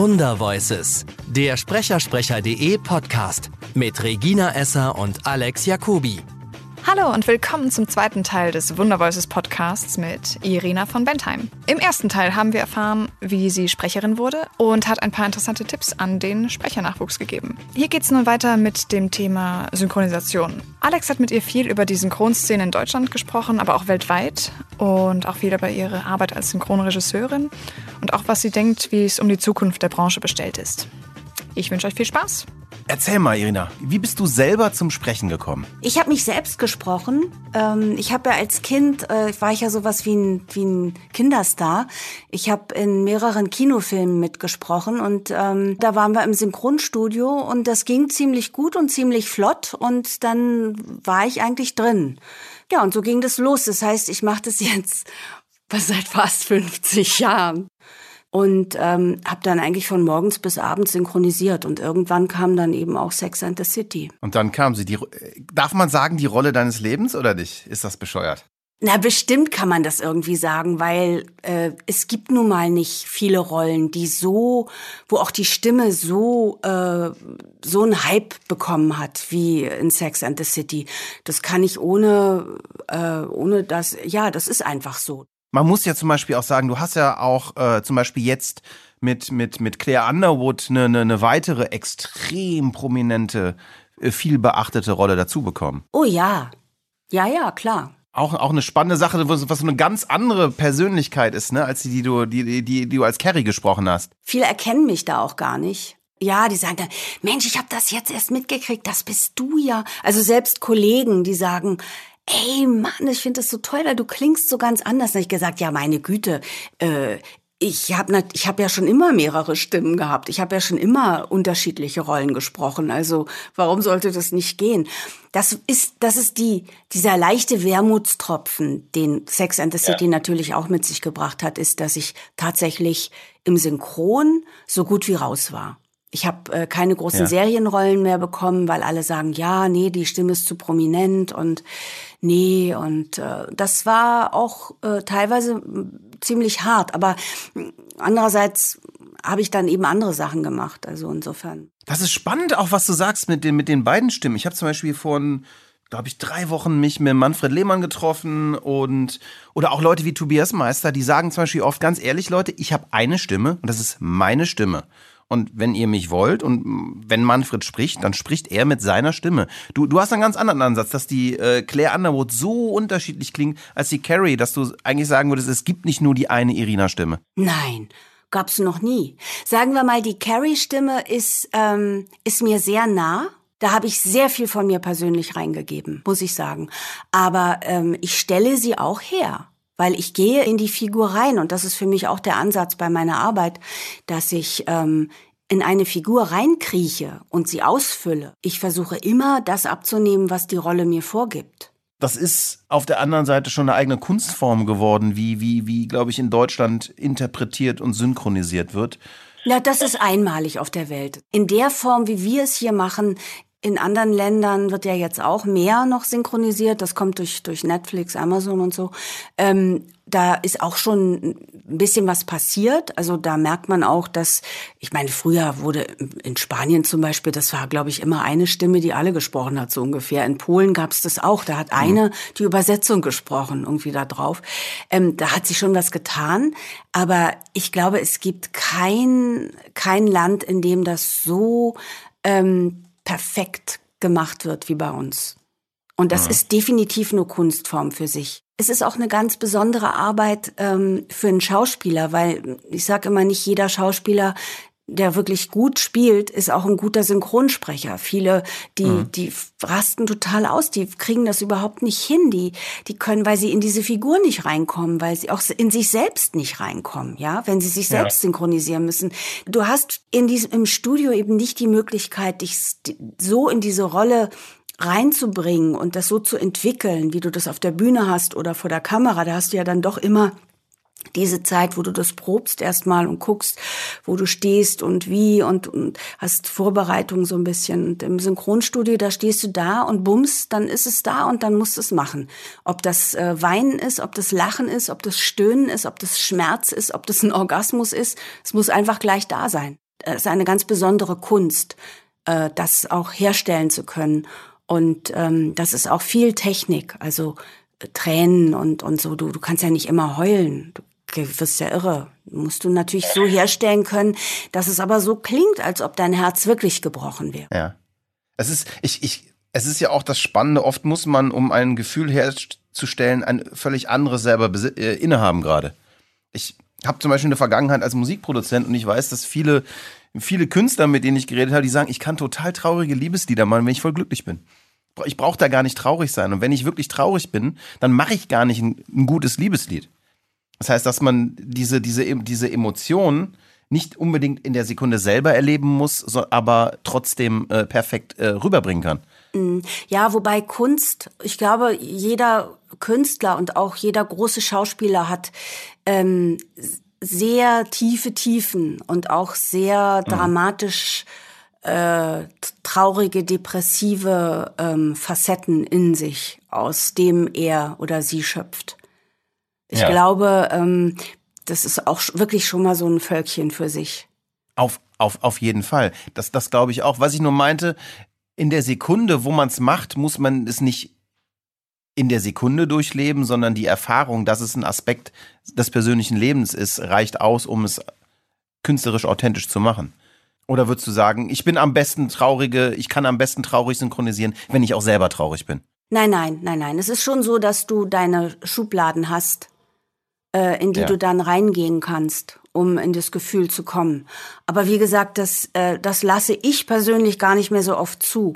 Wundervoices, der Sprechersprecher.de Podcast mit Regina Esser und Alex Jacobi. Hallo und willkommen zum zweiten Teil des Wundervoices Podcasts mit Irina von Bentheim. Im ersten Teil haben wir erfahren, wie sie Sprecherin wurde und hat ein paar interessante Tipps an den Sprechernachwuchs gegeben. Hier geht es nun weiter mit dem Thema Synchronisation. Alex hat mit ihr viel über die Synchronszene in Deutschland gesprochen, aber auch weltweit und auch viel über ihre Arbeit als Synchronregisseurin und auch was sie denkt, wie es um die Zukunft der Branche bestellt ist. Ich wünsche euch viel Spaß. Erzähl mal, Irina, wie bist du selber zum Sprechen gekommen? Ich habe mich selbst gesprochen. Ähm, ich habe ja als Kind, äh, war ich ja sowas wie ein, wie ein Kinderstar. Ich habe in mehreren Kinofilmen mitgesprochen und ähm, da waren wir im Synchronstudio und das ging ziemlich gut und ziemlich flott und dann war ich eigentlich drin. Ja, und so ging das los. Das heißt, ich mache das jetzt seit fast 50 Jahren und ähm, habe dann eigentlich von morgens bis abends synchronisiert und irgendwann kam dann eben auch Sex and the City. Und dann kam sie. Die, darf man sagen, die Rolle deines Lebens oder nicht? Ist das bescheuert? Na, bestimmt kann man das irgendwie sagen, weil äh, es gibt nun mal nicht viele Rollen, die so, wo auch die Stimme so äh, so einen Hype bekommen hat wie in Sex and the City. Das kann ich ohne äh, ohne das. Ja, das ist einfach so. Man muss ja zum Beispiel auch sagen, du hast ja auch äh, zum Beispiel jetzt mit, mit, mit Claire Underwood eine, eine, eine weitere extrem prominente, äh, viel beachtete Rolle dazu bekommen. Oh ja. Ja, ja, klar. Auch, auch eine spannende Sache, was, was eine ganz andere Persönlichkeit ist, ne, als die, die du, die, die, die du als Carrie gesprochen hast. Viele erkennen mich da auch gar nicht. Ja, die sagen dann, Mensch, ich habe das jetzt erst mitgekriegt, das bist du ja. Also selbst Kollegen, die sagen, ey Mann, ich finde das so toll, weil du klingst so ganz anders. Hab ich gesagt, ja, meine Güte, äh, ich habe ich hab ja schon immer mehrere Stimmen gehabt. Ich habe ja schon immer unterschiedliche Rollen gesprochen. Also warum sollte das nicht gehen? Das ist das ist die dieser leichte Wermutstropfen, den Sex and the City ja. natürlich auch mit sich gebracht hat, ist, dass ich tatsächlich im Synchron so gut wie raus war. Ich habe äh, keine großen ja. Serienrollen mehr bekommen, weil alle sagen, ja, nee, die Stimme ist zu prominent und nee, und äh, das war auch äh, teilweise ziemlich hart. Aber andererseits habe ich dann eben andere Sachen gemacht. Also insofern. Das ist spannend, auch was du sagst mit den, mit den beiden Stimmen. Ich habe zum Beispiel vor glaube ich, drei Wochen mich mit Manfred Lehmann getroffen und oder auch Leute wie Tobias Meister, die sagen zum Beispiel oft ganz ehrlich, Leute, ich habe eine Stimme und das ist meine Stimme. Und wenn ihr mich wollt und wenn Manfred spricht, dann spricht er mit seiner Stimme. Du, du hast einen ganz anderen Ansatz, dass die äh, Claire Underwood so unterschiedlich klingt als die Carrie, dass du eigentlich sagen würdest, es gibt nicht nur die eine Irina-Stimme. Nein, gab's noch nie. Sagen wir mal, die Carrie-Stimme ist, ähm, ist mir sehr nah. Da habe ich sehr viel von mir persönlich reingegeben, muss ich sagen. Aber ähm, ich stelle sie auch her weil ich gehe in die Figur rein und das ist für mich auch der Ansatz bei meiner Arbeit, dass ich ähm, in eine Figur reinkrieche und sie ausfülle. Ich versuche immer, das abzunehmen, was die Rolle mir vorgibt. Das ist auf der anderen Seite schon eine eigene Kunstform geworden, wie, wie, wie, glaube ich, in Deutschland interpretiert und synchronisiert wird. Ja, das ist einmalig auf der Welt. In der Form, wie wir es hier machen, in anderen Ländern wird ja jetzt auch mehr noch synchronisiert. Das kommt durch, durch Netflix, Amazon und so. Ähm, da ist auch schon ein bisschen was passiert. Also da merkt man auch, dass, ich meine, früher wurde in Spanien zum Beispiel, das war, glaube ich, immer eine Stimme, die alle gesprochen hat, so ungefähr. In Polen gab es das auch. Da hat eine die Übersetzung gesprochen, irgendwie da drauf. Ähm, da hat sich schon was getan. Aber ich glaube, es gibt kein, kein Land, in dem das so ähm, perfekt gemacht wird wie bei uns. Und das ja. ist definitiv eine Kunstform für sich. Es ist auch eine ganz besondere Arbeit ähm, für einen Schauspieler, weil ich sage immer, nicht jeder Schauspieler der wirklich gut spielt, ist auch ein guter Synchronsprecher. Viele, die, mhm. die rasten total aus, die kriegen das überhaupt nicht hin. Die, die können, weil sie in diese Figur nicht reinkommen, weil sie auch in sich selbst nicht reinkommen, ja, wenn sie sich selbst ja. synchronisieren müssen. Du hast in diesem, im Studio eben nicht die Möglichkeit, dich so in diese Rolle reinzubringen und das so zu entwickeln, wie du das auf der Bühne hast oder vor der Kamera. Da hast du ja dann doch immer diese Zeit, wo du das probst erstmal und guckst, wo du stehst und wie und, und hast Vorbereitung so ein bisschen. Und im Synchronstudio, da stehst du da und bums, dann ist es da und dann musst du es machen. Ob das äh, Weinen ist, ob das Lachen ist, ob das Stöhnen ist, ob das Schmerz ist, ob das ein Orgasmus ist, es muss einfach gleich da sein. es ist eine ganz besondere Kunst, äh, das auch herstellen zu können. Und ähm, das ist auch viel Technik, also äh, Tränen und, und so. Du, du kannst ja nicht immer heulen. Du wirst ja irre. Musst du natürlich so herstellen können, dass es aber so klingt, als ob dein Herz wirklich gebrochen wäre. Ja. Es ist, ich, ich, es ist ja auch das Spannende. Oft muss man, um ein Gefühl herzustellen, ein völlig anderes selber äh, innehaben gerade. Ich habe zum Beispiel eine Vergangenheit als Musikproduzent und ich weiß, dass viele, viele Künstler, mit denen ich geredet habe, die sagen, ich kann total traurige Liebeslieder machen, wenn ich voll glücklich bin ich brauche da gar nicht traurig sein. Und wenn ich wirklich traurig bin, dann mache ich gar nicht ein, ein, gutes Liebeslied. Das heißt, dass man diese, diese, diese Emotionen nicht unbedingt in der Sekunde selber erleben muss, aber trotzdem äh, perfekt äh, rüberbringen kann. Mm, ja, wobei Kunst, ich glaube, jeder Künstler und auch jeder große Schauspieler hat ähm, sehr tiefe Tiefen und auch sehr mhm. dramatisch äh, traurige, depressive ähm, Facetten in sich, aus dem er oder sie schöpft. Ich ja. glaube, ähm, das ist auch wirklich schon mal so ein Völkchen für sich. Auf, auf, auf jeden Fall. Das, das glaube ich auch. Was ich nur meinte, in der Sekunde, wo man es macht, muss man es nicht in der Sekunde durchleben, sondern die Erfahrung, dass es ein Aspekt des persönlichen Lebens ist, reicht aus, um es künstlerisch authentisch zu machen. Oder würdest du sagen, ich bin am besten traurige, ich kann am besten traurig synchronisieren, wenn ich auch selber traurig bin? Nein, nein, nein, nein. Es ist schon so, dass du deine Schubladen hast, äh, in die ja. du dann reingehen kannst, um in das Gefühl zu kommen. Aber wie gesagt, das, äh, das lasse ich persönlich gar nicht mehr so oft zu,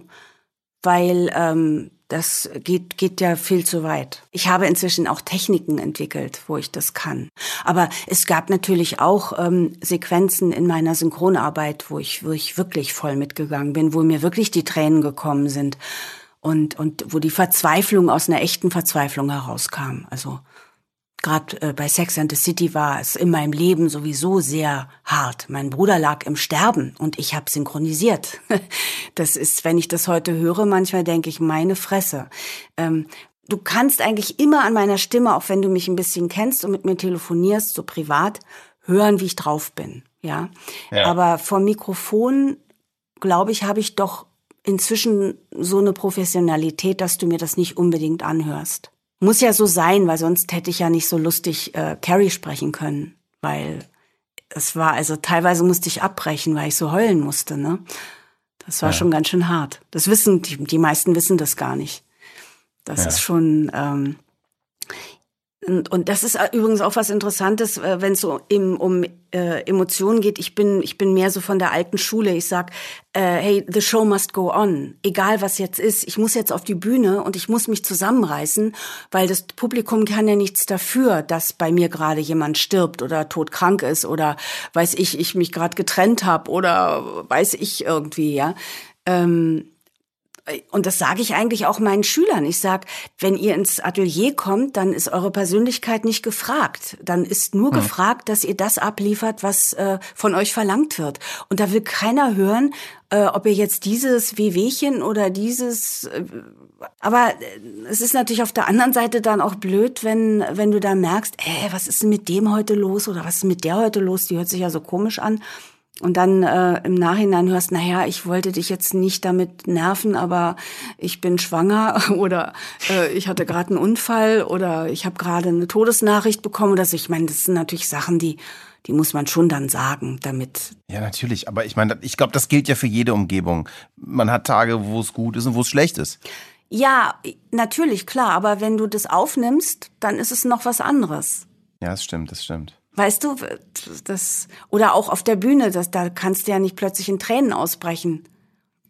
weil ähm, das geht, geht ja viel zu weit. Ich habe inzwischen auch Techniken entwickelt, wo ich das kann. Aber es gab natürlich auch ähm, Sequenzen in meiner Synchronarbeit, wo ich, wo ich wirklich voll mitgegangen bin, wo mir wirklich die Tränen gekommen sind und, und wo die Verzweiflung aus einer echten Verzweiflung herauskam. Also Gerade äh, bei Sex and the City war es in meinem Leben sowieso sehr hart. Mein Bruder lag im Sterben und ich habe synchronisiert. das ist, wenn ich das heute höre, manchmal denke ich, meine Fresse. Ähm, du kannst eigentlich immer an meiner Stimme, auch wenn du mich ein bisschen kennst und mit mir telefonierst, so privat, hören, wie ich drauf bin. Ja. ja. Aber vor Mikrofon, glaube ich, habe ich doch inzwischen so eine Professionalität, dass du mir das nicht unbedingt anhörst. Muss ja so sein, weil sonst hätte ich ja nicht so lustig äh, Carrie sprechen können, weil es war, also teilweise musste ich abbrechen, weil ich so heulen musste, ne? Das war ja. schon ganz schön hart. Das wissen, die, die meisten wissen das gar nicht. Das ja. ist schon, ähm, und, und das ist übrigens auch was Interessantes, äh, wenn es so im, um äh, Emotionen geht. Ich bin, ich bin mehr so von der alten Schule. Ich sag, äh, hey, the show must go on. Egal was jetzt ist, ich muss jetzt auf die Bühne und ich muss mich zusammenreißen, weil das Publikum kann ja nichts dafür, dass bei mir gerade jemand stirbt oder todkrank ist oder weiß ich, ich mich gerade getrennt habe oder weiß ich irgendwie, ja. Ähm, und das sage ich eigentlich auch meinen Schülern. Ich sage, wenn ihr ins Atelier kommt, dann ist eure Persönlichkeit nicht gefragt. Dann ist nur hm. gefragt, dass ihr das abliefert, was äh, von euch verlangt wird. Und da will keiner hören, äh, ob ihr jetzt dieses Wehwehchen oder dieses. Äh, aber äh, es ist natürlich auf der anderen Seite dann auch blöd, wenn, wenn du da merkst, äh, was ist denn mit dem heute los oder was ist mit der heute los? Die hört sich ja so komisch an und dann äh, im Nachhinein hörst, naja, ich wollte dich jetzt nicht damit nerven, aber ich bin schwanger oder äh, ich hatte gerade einen Unfall oder ich habe gerade eine Todesnachricht bekommen oder so. Ich meine, das sind natürlich Sachen, die die muss man schon dann sagen, damit. Ja, natürlich. Aber ich meine, ich glaube, das gilt ja für jede Umgebung. Man hat Tage, wo es gut ist und wo es schlecht ist. Ja, natürlich, klar. Aber wenn du das aufnimmst, dann ist es noch was anderes. Ja, das stimmt, das stimmt. Weißt du, das, oder auch auf der Bühne, das, da kannst du ja nicht plötzlich in Tränen ausbrechen.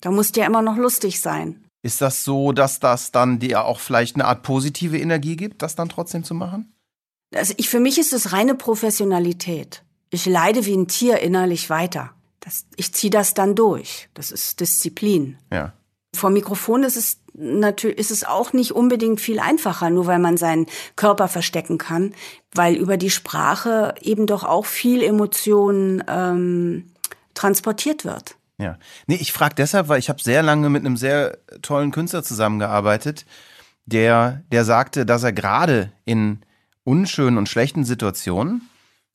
Da musst du ja immer noch lustig sein. Ist das so, dass das dann dir auch vielleicht eine Art positive Energie gibt, das dann trotzdem zu machen? Also ich, für mich ist es reine Professionalität. Ich leide wie ein Tier innerlich weiter. Das, ich ziehe das dann durch. Das ist Disziplin. Ja. Vor Mikrofon ist es natürlich ist es auch nicht unbedingt viel einfacher, nur weil man seinen Körper verstecken kann, weil über die Sprache eben doch auch viel Emotion ähm, transportiert wird. Ja, nee, ich frage deshalb, weil ich habe sehr lange mit einem sehr tollen Künstler zusammengearbeitet, der der sagte, dass er gerade in unschönen und schlechten Situationen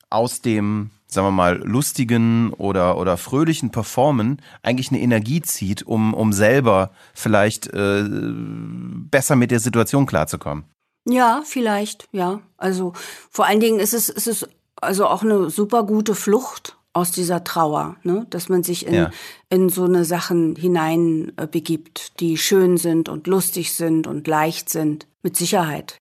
aus dem sagen wir mal, lustigen oder, oder fröhlichen Performen eigentlich eine Energie zieht, um, um selber vielleicht äh, besser mit der Situation klarzukommen. Ja, vielleicht, ja. Also vor allen Dingen ist es, ist es also auch eine super gute Flucht aus dieser Trauer, ne? dass man sich in, ja. in so eine Sachen hinein äh, begibt, die schön sind und lustig sind und leicht sind, mit Sicherheit.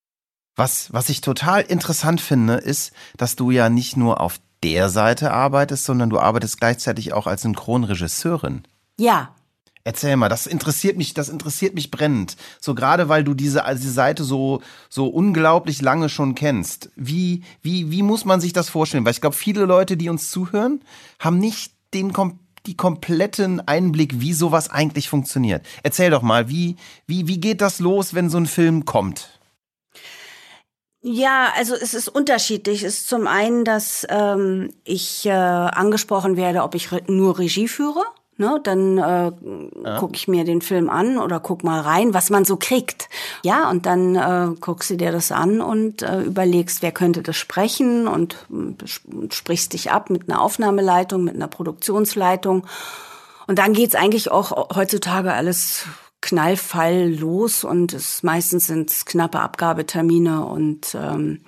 Was, was ich total interessant finde, ist, dass du ja nicht nur auf der Seite arbeitest, sondern du arbeitest gleichzeitig auch als Synchronregisseurin. Ja, Erzähl mal, das interessiert mich, das interessiert mich brennend. So gerade weil du diese, also diese Seite so, so unglaublich lange schon kennst. Wie, wie, wie muss man sich das vorstellen? Weil ich glaube, viele Leute, die uns zuhören, haben nicht den die kompletten Einblick, wie sowas eigentlich funktioniert. Erzähl doch mal, wie, wie, wie geht das los, wenn so ein Film kommt? Ja, also es ist unterschiedlich. Es ist zum einen, dass ähm, ich äh, angesprochen werde, ob ich re nur Regie führe. Ne, dann äh, ja. gucke ich mir den Film an oder guck mal rein, was man so kriegt. Ja, und dann äh, guckst du dir das an und äh, überlegst, wer könnte das sprechen und, und sprichst dich ab mit einer Aufnahmeleitung, mit einer Produktionsleitung. Und dann geht's eigentlich auch heutzutage alles knallfall los und es meistens sind es knappe Abgabetermine und ähm,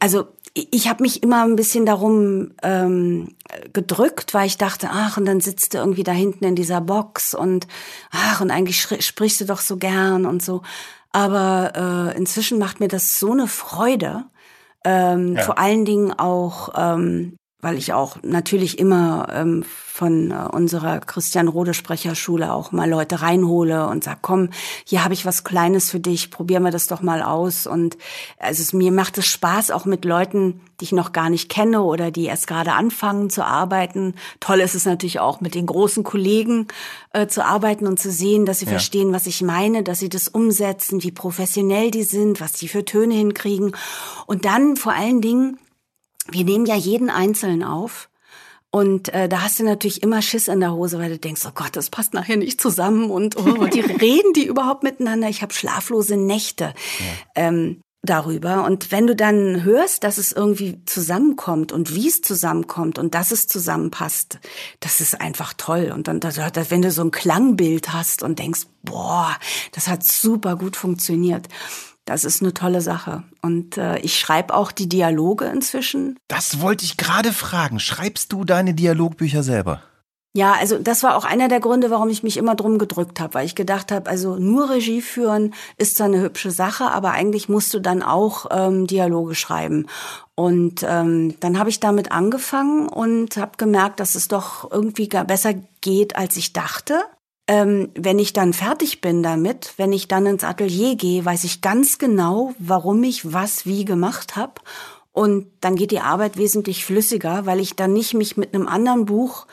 also ich habe mich immer ein bisschen darum ähm, gedrückt, weil ich dachte, ach, und dann sitzt du irgendwie da hinten in dieser Box und ach, und eigentlich sprichst du doch so gern und so. Aber äh, inzwischen macht mir das so eine Freude. Ähm, ja. Vor allen Dingen auch ähm, weil ich auch natürlich immer ähm, von äh, unserer Christian Rode Sprecherschule auch mal Leute reinhole und sag, komm, hier habe ich was Kleines für dich, probieren wir das doch mal aus. Und also es, mir macht es Spaß, auch mit Leuten, die ich noch gar nicht kenne oder die erst gerade anfangen zu arbeiten. Toll ist es natürlich auch, mit den großen Kollegen äh, zu arbeiten und zu sehen, dass sie ja. verstehen, was ich meine, dass sie das umsetzen, wie professionell die sind, was die für Töne hinkriegen. Und dann vor allen Dingen wir nehmen ja jeden Einzelnen auf. Und äh, da hast du natürlich immer Schiss in der Hose, weil du denkst, oh Gott, das passt nachher nicht zusammen und oh, die reden die überhaupt miteinander. Ich habe schlaflose Nächte ja. ähm, darüber. Und wenn du dann hörst, dass es irgendwie zusammenkommt und wie es zusammenkommt und dass es zusammenpasst, das ist einfach toll. Und dann, wenn du so ein Klangbild hast und denkst, boah, das hat super gut funktioniert. Das ist eine tolle Sache. Und äh, ich schreibe auch die Dialoge inzwischen. Das wollte ich gerade fragen. Schreibst du deine Dialogbücher selber? Ja, also das war auch einer der Gründe, warum ich mich immer drum gedrückt habe, weil ich gedacht habe, also nur Regie führen ist zwar eine hübsche Sache, aber eigentlich musst du dann auch ähm, Dialoge schreiben. Und ähm, dann habe ich damit angefangen und habe gemerkt, dass es doch irgendwie gar besser geht, als ich dachte. Ähm, wenn ich dann fertig bin damit, wenn ich dann ins Atelier gehe, weiß ich ganz genau, warum ich was wie gemacht habe. Und dann geht die Arbeit wesentlich flüssiger, weil ich dann nicht mich mit einem anderen Buch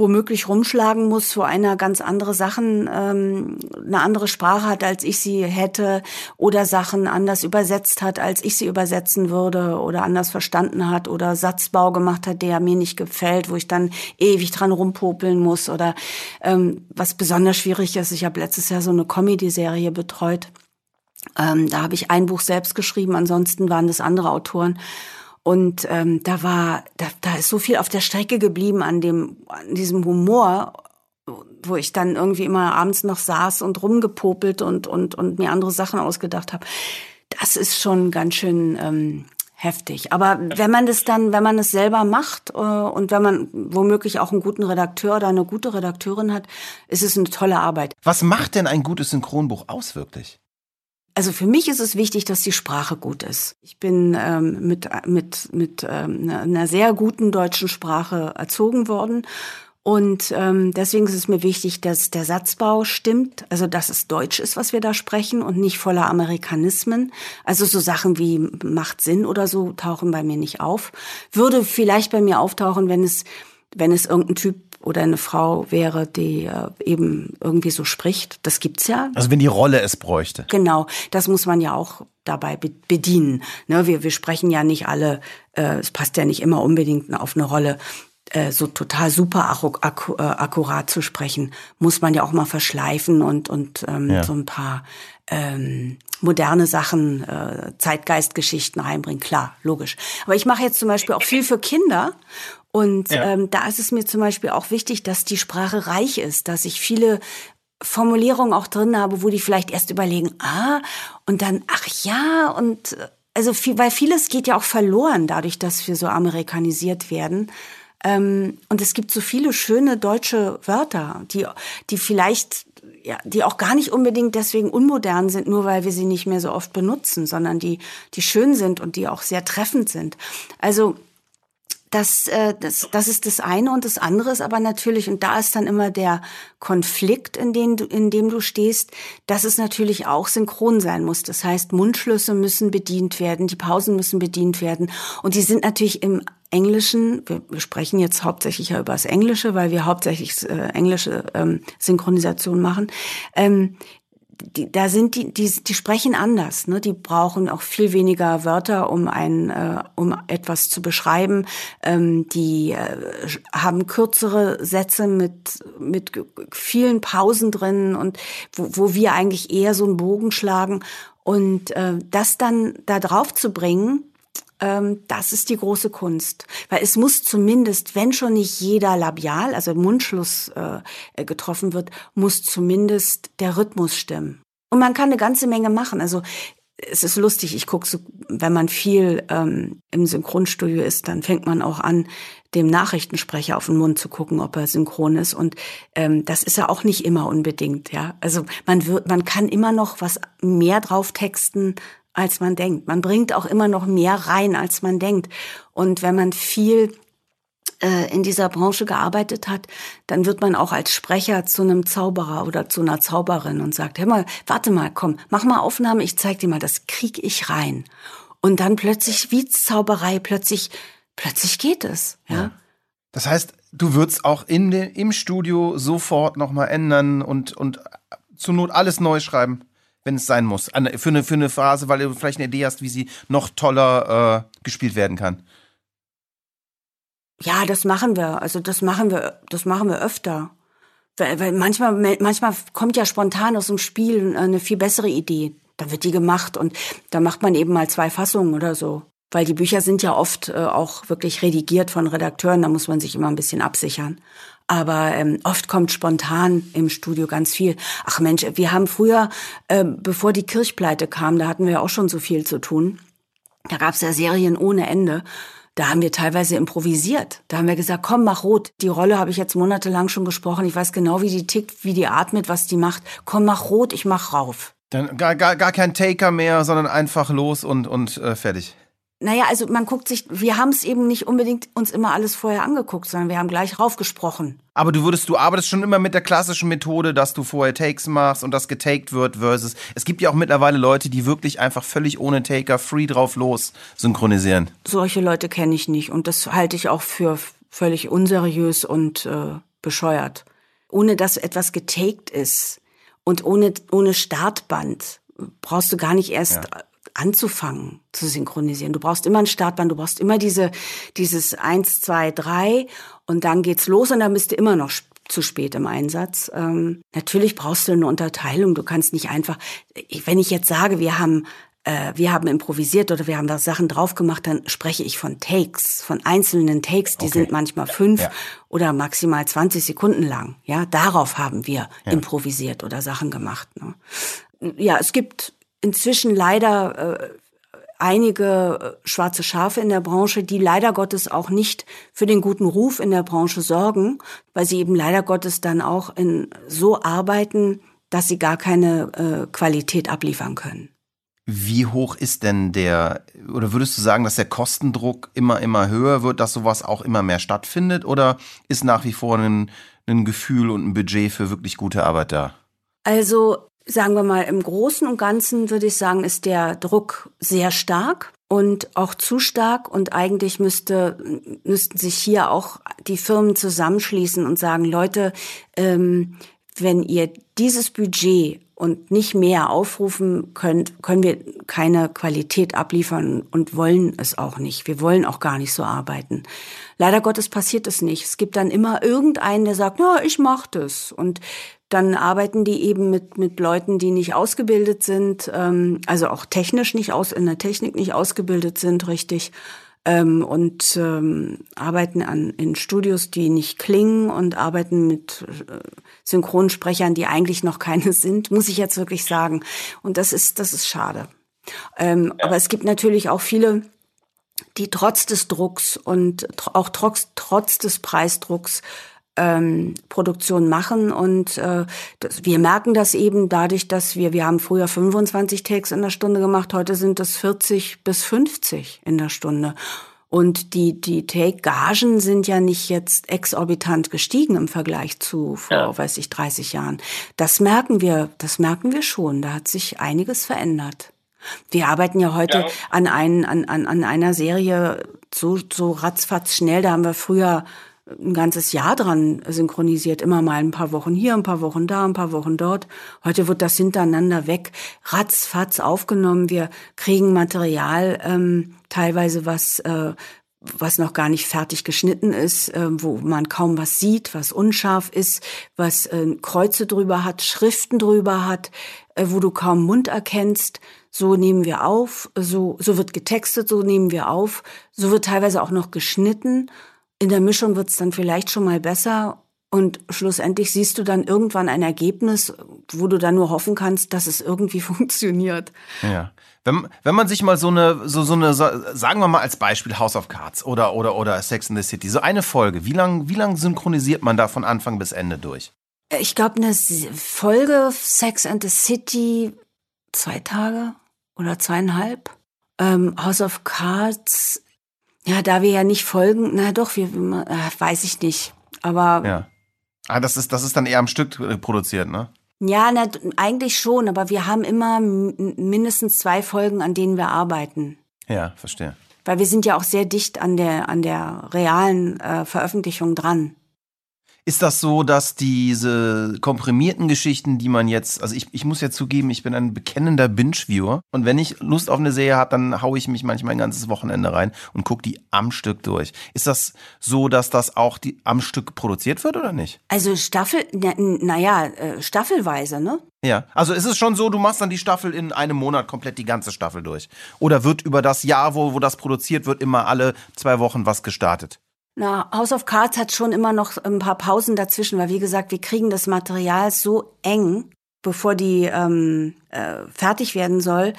womöglich rumschlagen muss, wo einer ganz andere Sachen, ähm, eine andere Sprache hat, als ich sie hätte, oder Sachen anders übersetzt hat, als ich sie übersetzen würde, oder anders verstanden hat, oder Satzbau gemacht hat, der mir nicht gefällt, wo ich dann ewig dran rumpopeln muss, oder ähm, was besonders schwierig ist, ich habe letztes Jahr so eine Comedy-Serie betreut. Ähm, da habe ich ein Buch selbst geschrieben, ansonsten waren das andere Autoren. Und ähm, da war, da, da ist so viel auf der Strecke geblieben an dem, an diesem Humor, wo ich dann irgendwie immer abends noch saß und rumgepopelt und und und mir andere Sachen ausgedacht habe. Das ist schon ganz schön ähm, heftig. Aber wenn man das dann, wenn man es selber macht äh, und wenn man womöglich auch einen guten Redakteur oder eine gute Redakteurin hat, ist es eine tolle Arbeit. Was macht denn ein gutes Synchronbuch aus wirklich? Also für mich ist es wichtig, dass die Sprache gut ist. Ich bin ähm, mit, mit, mit ähm, ne, einer sehr guten deutschen Sprache erzogen worden. Und ähm, deswegen ist es mir wichtig, dass der Satzbau stimmt, also dass es Deutsch ist, was wir da sprechen und nicht voller Amerikanismen. Also so Sachen wie macht Sinn oder so tauchen bei mir nicht auf. Würde vielleicht bei mir auftauchen, wenn es, wenn es irgendein Typ oder eine Frau wäre, die äh, eben irgendwie so spricht. Das gibt's ja. Also wenn die Rolle es bräuchte. Genau, das muss man ja auch dabei bedienen. Ne, wir, wir sprechen ja nicht alle, äh, es passt ja nicht immer unbedingt auf eine Rolle äh, so total super akku äh, akkurat zu sprechen, muss man ja auch mal verschleifen und, und ähm, ja. so ein paar ähm, moderne Sachen, äh, Zeitgeistgeschichten reinbringen. Klar, logisch. Aber ich mache jetzt zum Beispiel auch viel für Kinder Und Ja. ähm, da ist es mir zum Beispiel auch wichtig, dass die Sprache reich ist, dass ich viele Formulierungen auch drin habe, wo die vielleicht erst überlegen, ah, und dann, ach ja, und äh, also viel, weil vieles geht ja auch verloren dadurch, dass wir so amerikanisiert werden. Ähm, und es gibt so viele schöne deutsche Wörter, die, die vielleicht, ja, die auch gar nicht unbedingt deswegen unmodern sind, nur weil wir sie nicht mehr so oft benutzen, sondern die, die schön sind und die auch sehr treffend sind. Also, das, äh, das, das ist das eine und das andere ist aber natürlich, und da ist dann immer der Konflikt, in, den du, in dem du stehst, dass es natürlich auch synchron sein muss. Das heißt, Mundschlüsse müssen bedient werden, die Pausen müssen bedient werden. Und die sind natürlich im Englischen, wir, wir sprechen jetzt hauptsächlich ja über das Englische, weil wir hauptsächlich äh, englische ähm, Synchronisation machen. Ähm, die, da sind die, die, die sprechen anders. Ne? Die brauchen auch viel weniger Wörter, um ein, äh, um etwas zu beschreiben. Ähm, die äh, haben kürzere Sätze mit mit vielen Pausen drin und wo, wo wir eigentlich eher so einen Bogen schlagen und äh, das dann da drauf zu bringen. Ähm, das ist die große Kunst. Weil es muss zumindest, wenn schon nicht jeder Labial, also Mundschluss äh, getroffen wird, muss zumindest der Rhythmus stimmen. Und man kann eine ganze Menge machen. Also es ist lustig, ich gucke so, wenn man viel ähm, im Synchronstudio ist, dann fängt man auch an, dem Nachrichtensprecher auf den Mund zu gucken, ob er synchron ist. Und ähm, das ist ja auch nicht immer unbedingt, ja. Also man wird, man kann immer noch was mehr drauf texten, als man denkt. Man bringt auch immer noch mehr rein, als man denkt. Und wenn man viel äh, in dieser Branche gearbeitet hat, dann wird man auch als Sprecher zu einem Zauberer oder zu einer Zauberin und sagt, hör mal, warte mal, komm, mach mal Aufnahme, ich zeig dir mal, das krieg ich rein. Und dann plötzlich, wie Zauberei, plötzlich, plötzlich geht es, ja. Das heißt, du würdest auch in de, im Studio sofort nochmal ändern und, und zur Not alles neu schreiben, wenn es sein muss. An, für, eine, für eine Phase, weil du vielleicht eine Idee hast, wie sie noch toller äh, gespielt werden kann. Ja, das machen wir. Also das machen wir, das machen wir öfter. Weil, weil manchmal, manchmal kommt ja spontan aus dem Spiel eine viel bessere Idee. Dann wird die gemacht und da macht man eben mal zwei Fassungen oder so. Weil die Bücher sind ja oft äh, auch wirklich redigiert von Redakteuren, da muss man sich immer ein bisschen absichern. Aber ähm, oft kommt spontan im Studio ganz viel. Ach Mensch, wir haben früher, äh, bevor die Kirchpleite kam, da hatten wir ja auch schon so viel zu tun. Da gab's ja Serien ohne Ende. Da haben wir teilweise improvisiert. Da haben wir gesagt, komm, mach rot. Die Rolle habe ich jetzt monatelang schon gesprochen. Ich weiß genau, wie die tickt, wie die atmet, was die macht. Komm, mach rot, ich mach rauf. Dann gar, gar, gar kein Taker mehr, sondern einfach los und, und äh, fertig. Naja, also man guckt sich, wir haben es eben nicht unbedingt uns immer alles vorher angeguckt, sondern wir haben gleich raufgesprochen. Aber du würdest, du arbeitest schon immer mit der klassischen Methode, dass du vorher Takes machst und das getaked wird versus. Es gibt ja auch mittlerweile Leute, die wirklich einfach völlig ohne Taker free drauf los synchronisieren. Solche Leute kenne ich nicht und das halte ich auch für völlig unseriös und äh, bescheuert. Ohne dass etwas getaked ist und ohne, ohne Startband brauchst du gar nicht erst Ja. Anzufangen zu synchronisieren. Du brauchst immer ein Startband, du brauchst immer diese, dieses eins, zwei, drei und dann geht's los und dann bist du immer noch zu spät im Einsatz. Ähm, natürlich brauchst du eine Unterteilung. Du kannst nicht einfach, wenn ich jetzt sage, wir haben äh, wir haben improvisiert oder wir haben da Sachen drauf gemacht, dann spreche ich von Takes, von einzelnen Takes, die Okay. sind manchmal fünf Ja. oder maximal 20 Sekunden lang. Ja, darauf haben wir improvisiert oder Sachen gemacht. Ne? Ja, es gibt inzwischen leider äh, einige äh, schwarze Schafe in der Branche, die leider Gottes auch nicht für den guten Ruf in der Branche sorgen, weil sie eben leider Gottes dann auch in so arbeiten, dass sie gar keine äh, Qualität abliefern können. Wie hoch ist denn der, oder würdest du sagen, dass der Kostendruck immer, immer höher wird, dass sowas auch immer mehr stattfindet? Oder ist nach wie vor ein, ein Gefühl und ein Budget für wirklich gute Arbeit da? Also sagen wir mal, im Großen und Ganzen würde ich sagen, ist der Druck sehr stark und auch zu stark. Und eigentlich müsste, müssten sich hier auch die Firmen zusammenschließen und sagen, Leute, ähm, wenn ihr dieses Budget und nicht mehr aufrufen könnt, können wir keine Qualität abliefern und wollen es auch nicht. Wir wollen auch gar nicht so arbeiten. Leider Gottes passiert es nicht. Es gibt dann immer irgendeinen, der sagt, ja, ich mach das. Und dann arbeiten die eben mit, mit Leuten, die nicht ausgebildet sind, ähm, also auch technisch nicht aus, in der Technik nicht ausgebildet sind, richtig. Ähm, und ähm, arbeiten an, in Studios, die nicht klingen und arbeiten mit äh, Synchronsprechern, die eigentlich noch keine sind, muss ich jetzt wirklich sagen. Und das ist, das ist schade. Ähm, ja. Aber es gibt natürlich auch viele, die trotz des Drucks und auch trotz, trotz des Preisdrucks ähm, Produktion machen und äh, das, wir merken das eben dadurch, dass wir wir haben früher 25 Takes in der Stunde gemacht, heute sind es 40 bis 50 in der Stunde. Und die, die Take-Gagen sind ja nicht jetzt exorbitant gestiegen im Vergleich zu vor, ja. weiß ich, 30 Jahren. Das merken wir, das merken wir schon. Da hat sich einiges verändert. Wir arbeiten ja heute ja. an, ein, an, an, an einer Serie so, so ratzfatz schnell. Da haben wir früher ein ganzes Jahr dran synchronisiert. Immer mal ein paar Wochen hier, ein paar Wochen da, ein paar Wochen dort. Heute wird das hintereinander weg, ratzfatz aufgenommen. Wir kriegen Material, ähm, teilweise was, äh, was noch gar nicht fertig geschnitten ist, äh, wo man kaum was sieht, was unscharf ist, was äh, Kreuze drüber hat, Schriften drüber hat, äh, wo du kaum Mund erkennst. So nehmen wir auf, so, so wird getextet, so nehmen wir auf, so wird teilweise auch noch geschnitten in der Mischung wird's dann vielleicht schon mal besser und schlussendlich siehst du dann irgendwann ein Ergebnis, wo du dann nur hoffen kannst, dass es irgendwie funktioniert. Ja. Wenn, wenn man sich mal so eine, so, so eine, sagen wir mal als Beispiel House of Cards oder, oder, oder Sex in the City, so eine Folge, wie lang, wie lang synchronisiert man da von Anfang bis Ende durch? Ich glaube, eine Folge Sex and the City zwei Tage oder zweieinhalb. Ähm, House of Cards ja, da wir ja nicht folgen, na doch, wir, äh, weiß ich nicht. Aber. Ja. Ah, das ist, das ist dann eher am Stück produziert, ne? Ja, na, eigentlich schon, aber wir haben immer mindestens zwei Folgen, an denen wir arbeiten. Ja, verstehe. Weil wir sind ja auch sehr dicht an der, an der realen äh, Veröffentlichung dran. Ist das so, dass diese komprimierten Geschichten, die man jetzt, also ich, ich muss ja zugeben, ich bin ein bekennender Binge-Viewer und wenn ich Lust auf eine Serie habe, dann haue ich mich manchmal ein ganzes Wochenende rein und gucke die am Stück durch. Ist das so, dass das auch die, am Stück produziert wird oder nicht? Also Staffel, naja, na äh, staffelweise, ne? Ja, also ist es schon so, du machst dann die Staffel in einem Monat komplett die ganze Staffel durch? Oder wird über das Jahr, wo, wo das produziert wird, immer alle zwei Wochen was gestartet? Na, House of Cards hat schon immer noch ein paar Pausen dazwischen, weil wie gesagt, wir kriegen das Material so eng, bevor die ähm, äh, fertig werden soll.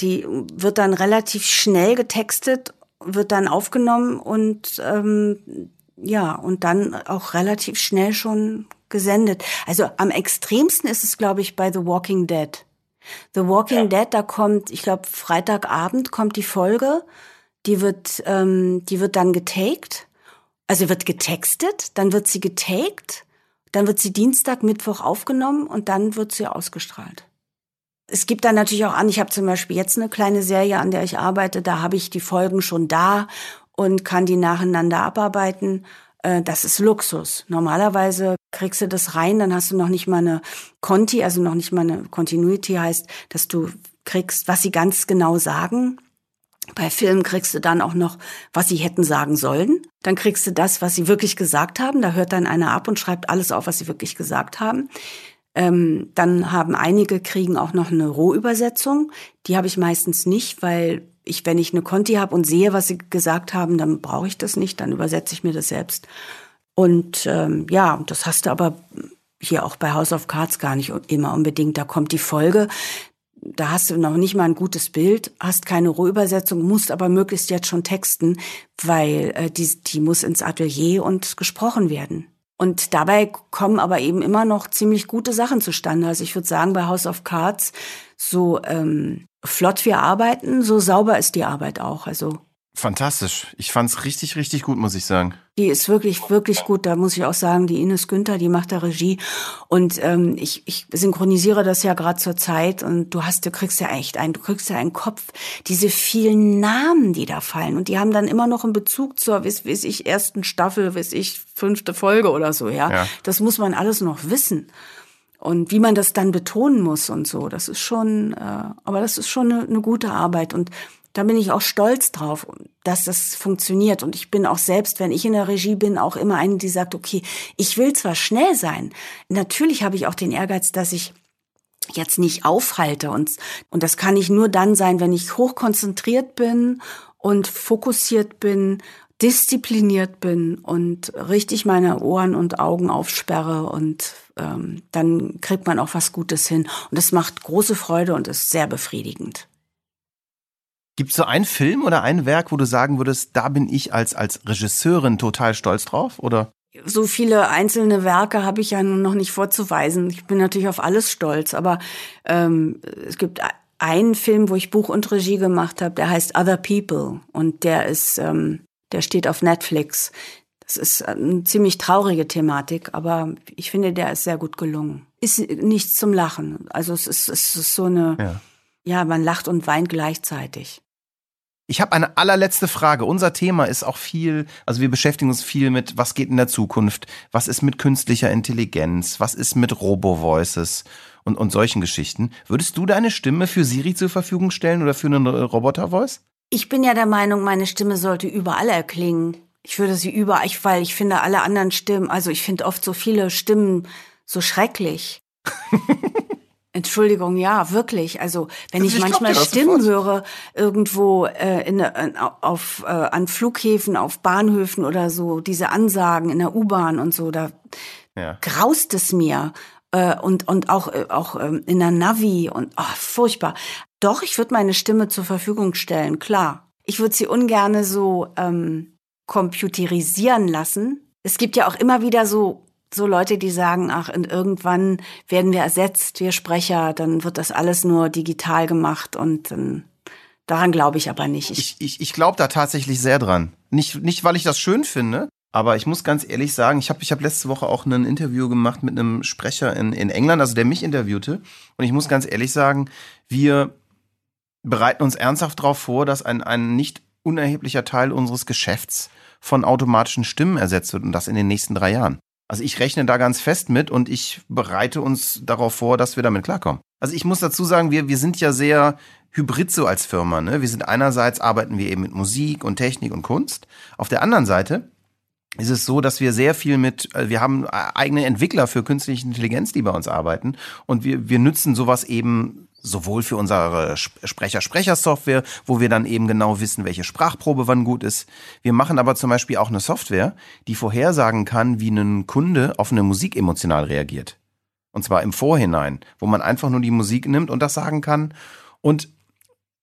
Die wird dann relativ schnell getextet, wird dann aufgenommen und ähm, ja, und dann auch relativ schnell schon gesendet. Also am extremsten ist es, glaube ich, bei The Walking Dead. The Walking ja. Dead, da kommt, ich glaube, Freitagabend kommt die Folge. Die wird, ähm, die wird dann getaked also wird getextet, dann wird sie getaked, dann wird sie Dienstag, Mittwoch aufgenommen und dann wird sie ausgestrahlt. Es gibt dann natürlich auch an, ich habe zum Beispiel jetzt eine kleine Serie, an der ich arbeite, da habe ich die Folgen schon da und kann die nacheinander abarbeiten. Äh, das ist Luxus. Normalerweise kriegst du das rein, dann hast du noch nicht mal eine Conti, also noch nicht mal eine Continuity heißt, dass du kriegst, was sie ganz genau sagen. Bei Filmen kriegst du dann auch noch, was sie hätten sagen sollen. Dann kriegst du das, was sie wirklich gesagt haben. Da hört dann einer ab und schreibt alles auf, was sie wirklich gesagt haben. Ähm, dann haben einige kriegen auch noch eine Rohübersetzung. Die habe ich meistens nicht, weil ich, wenn ich eine Conti habe und sehe, was sie gesagt haben, dann brauche ich das nicht. Dann übersetze ich mir das selbst. Und ähm, ja, das hast du aber hier auch bei House of Cards gar nicht immer unbedingt. Da kommt die Folge, da hast du noch nicht mal ein gutes Bild, hast keine Rohübersetzung, musst aber möglichst jetzt schon texten, weil äh, die, die muss ins Atelier und gesprochen werden. Und dabei kommen aber eben immer noch ziemlich gute Sachen zustande. Also ich würde sagen, bei House of Cards, so ähm, flott wir arbeiten, so sauber ist die Arbeit auch. Also Fantastisch. Ich fand's richtig, richtig gut, muss ich sagen. Die ist wirklich, wirklich gut. Da muss ich auch sagen, die Ines Günther, die macht da Regie. Und ähm, ich, ich synchronisiere das ja gerade zur Zeit. Und du hast, du kriegst ja echt einen, du kriegst ja einen Kopf. Diese vielen Namen, die da fallen. Und die haben dann immer noch einen Bezug zur, weiß, weiß ich, ersten Staffel, weiß ich, fünfte Folge oder so, ja. ja. Das muss man alles noch wissen. Und wie man das dann betonen muss und so, das ist schon, äh, aber das ist schon eine, eine gute Arbeit. Und da bin ich auch stolz drauf, dass das funktioniert. Und ich bin auch selbst, wenn ich in der Regie bin, auch immer eine, die sagt, okay, ich will zwar schnell sein. Natürlich habe ich auch den Ehrgeiz, dass ich jetzt nicht aufhalte. Und, und das kann ich nur dann sein, wenn ich hochkonzentriert bin und fokussiert bin, diszipliniert bin und richtig meine Ohren und Augen aufsperre und ähm, dann kriegt man auch was Gutes hin. Und es macht große Freude und ist sehr befriedigend. Gibt es so einen Film oder ein Werk, wo du sagen würdest, da bin ich als, als Regisseurin total stolz drauf? Oder? So viele einzelne Werke habe ich ja noch nicht vorzuweisen. Ich bin natürlich auf alles stolz, aber ähm, es gibt einen Film, wo ich Buch und Regie gemacht habe, der heißt Other People und der ist, ähm, der steht auf Netflix. Das ist eine ziemlich traurige Thematik, aber ich finde, der ist sehr gut gelungen. Ist nichts zum Lachen. Also es ist, es ist so eine, ja. Ja, man lacht und weint gleichzeitig. Ich habe eine allerletzte Frage. Unser Thema ist auch viel, also wir beschäftigen uns viel mit, was geht in der Zukunft, was ist mit künstlicher Intelligenz, was ist mit Robo-Voices und, und solchen Geschichten. Würdest du deine Stimme für Siri zur Verfügung stellen oder für einen Roboter-Voice? Ich bin ja der Meinung, meine Stimme sollte überall erklingen. Ich würde sie überall, weil ich finde alle anderen Stimmen, also ich finde oft so viele Stimmen so schrecklich. Entschuldigung, ja, wirklich. Also wenn also ich, ich manchmal glaub, Stimmen höre irgendwo äh, in, in, auf äh, an Flughäfen, auf Bahnhöfen oder so, diese Ansagen in der U-Bahn und so, da ja. graust es mir äh, und und auch äh, auch äh, in der Navi und oh, furchtbar. Doch, ich würde meine Stimme zur Verfügung stellen, klar. Ich würde sie ungerne so ähm, computerisieren lassen. Es gibt ja auch immer wieder so so Leute, die sagen, ach, und irgendwann werden wir ersetzt, wir Sprecher, dann wird das alles nur digital gemacht und dann, daran glaube ich aber nicht. Ich, ich, ich, glaube da tatsächlich sehr dran. Nicht, nicht, weil ich das schön finde, aber ich muss ganz ehrlich sagen, ich habe ich hab letzte Woche auch ein Interview gemacht mit einem Sprecher in, in England, also der mich interviewte. Und ich muss ganz ehrlich sagen, wir bereiten uns ernsthaft darauf vor, dass ein, ein nicht unerheblicher Teil unseres Geschäfts von automatischen Stimmen ersetzt wird und das in den nächsten drei Jahren. Also ich rechne da ganz fest mit und ich bereite uns darauf vor, dass wir damit klarkommen. Also ich muss dazu sagen, wir, wir sind ja sehr hybrid so als Firma. Ne? Wir sind einerseits arbeiten wir eben mit Musik und Technik und Kunst. Auf der anderen Seite ist es so, dass wir sehr viel mit, äh, wir haben eigene Entwickler für künstliche Intelligenz, die bei uns arbeiten und wir, wir nützen sowas eben sowohl für unsere Sprecher-Sprecher-Software, wo wir dann eben genau wissen, welche Sprachprobe wann gut ist. Wir machen aber zum Beispiel auch eine Software, die vorhersagen kann, wie ein Kunde auf eine Musik emotional reagiert. Und zwar im Vorhinein, wo man einfach nur die Musik nimmt und das sagen kann. Und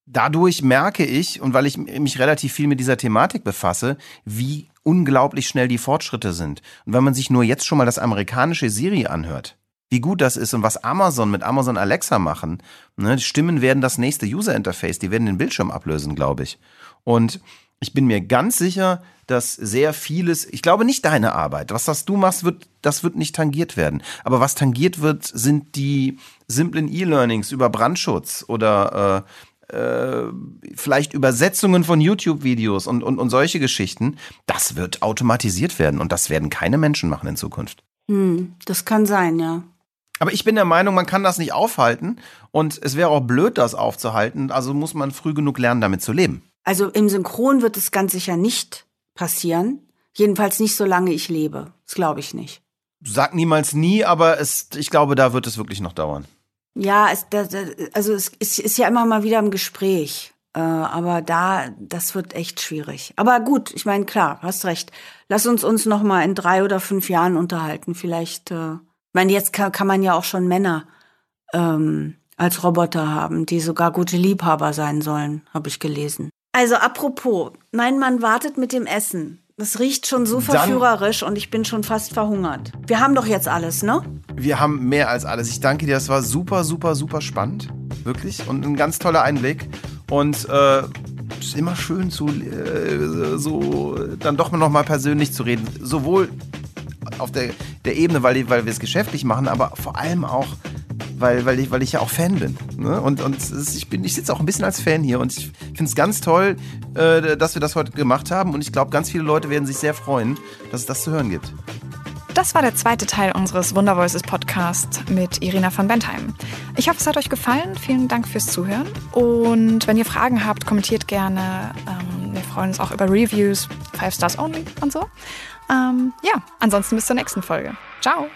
dadurch merke ich, und weil ich mich relativ viel mit dieser Thematik befasse, wie unglaublich schnell die Fortschritte sind. Und wenn man sich nur jetzt schon mal das amerikanische Siri anhört, wie gut das ist und was Amazon mit Amazon Alexa machen. Ne, die Stimmen werden das nächste User Interface, die werden den Bildschirm ablösen, glaube ich. Und ich bin mir ganz sicher, dass sehr vieles, ich glaube nicht deine Arbeit, was das du machst, wird, das wird nicht tangiert werden. Aber was tangiert wird, sind die simplen E-Learnings über Brandschutz oder äh, äh, vielleicht Übersetzungen von YouTube-Videos und, und, und solche Geschichten. Das wird automatisiert werden und das werden keine Menschen machen in Zukunft. Hm, das kann sein, ja. Aber ich bin der Meinung, man kann das nicht aufhalten und es wäre auch blöd, das aufzuhalten. Also muss man früh genug lernen, damit zu leben. Also im Synchron wird es ganz sicher nicht passieren. Jedenfalls nicht, solange ich lebe. Das glaube ich nicht. Sag niemals nie, aber es, ich glaube, da wird es wirklich noch dauern. Ja, es, also es ist, ja immer mal wieder im Gespräch. Äh, aber da, das wird echt schwierig. Aber gut, ich meine, klar, hast recht. Lass uns uns noch mal in drei oder fünf Jahren unterhalten. Vielleicht äh, ich meine, jetzt kann, kann man ja auch schon Männer ähm, als Roboter haben, die sogar gute Liebhaber sein sollen, habe ich gelesen. Also apropos, mein Mann wartet mit dem Essen. Das riecht schon so verführerisch und ich bin schon fast verhungert. Wir haben doch jetzt alles, ne? Wir haben mehr als alles. Ich danke dir, das war super, super, super spannend. Wirklich. Und ein ganz toller Einblick. Und äh, ist immer schön zu äh, so dann doch noch mal persönlich zu reden. Sowohl auf der, der Ebene, weil, weil wir es geschäftlich machen, aber vor allem auch, weil, weil, ich, weil ich ja auch Fan bin. Ne? Und, und ich, ich sitze auch ein bisschen als Fan hier und ich finde es ganz toll, äh, dass wir das heute gemacht haben und ich glaube, ganz viele Leute werden sich sehr freuen, dass es das zu hören gibt. Das war der zweite Teil unseres Wundervoices Podcast mit Irina von Bentheim. Ich hoffe, es hat euch gefallen. Vielen Dank fürs Zuhören. Und wenn ihr Fragen habt, kommentiert gerne. Ähm, wir freuen uns auch über Reviews, Five Stars Only und so. Ähm, ja, ansonsten bis zur nächsten Folge. Ciao.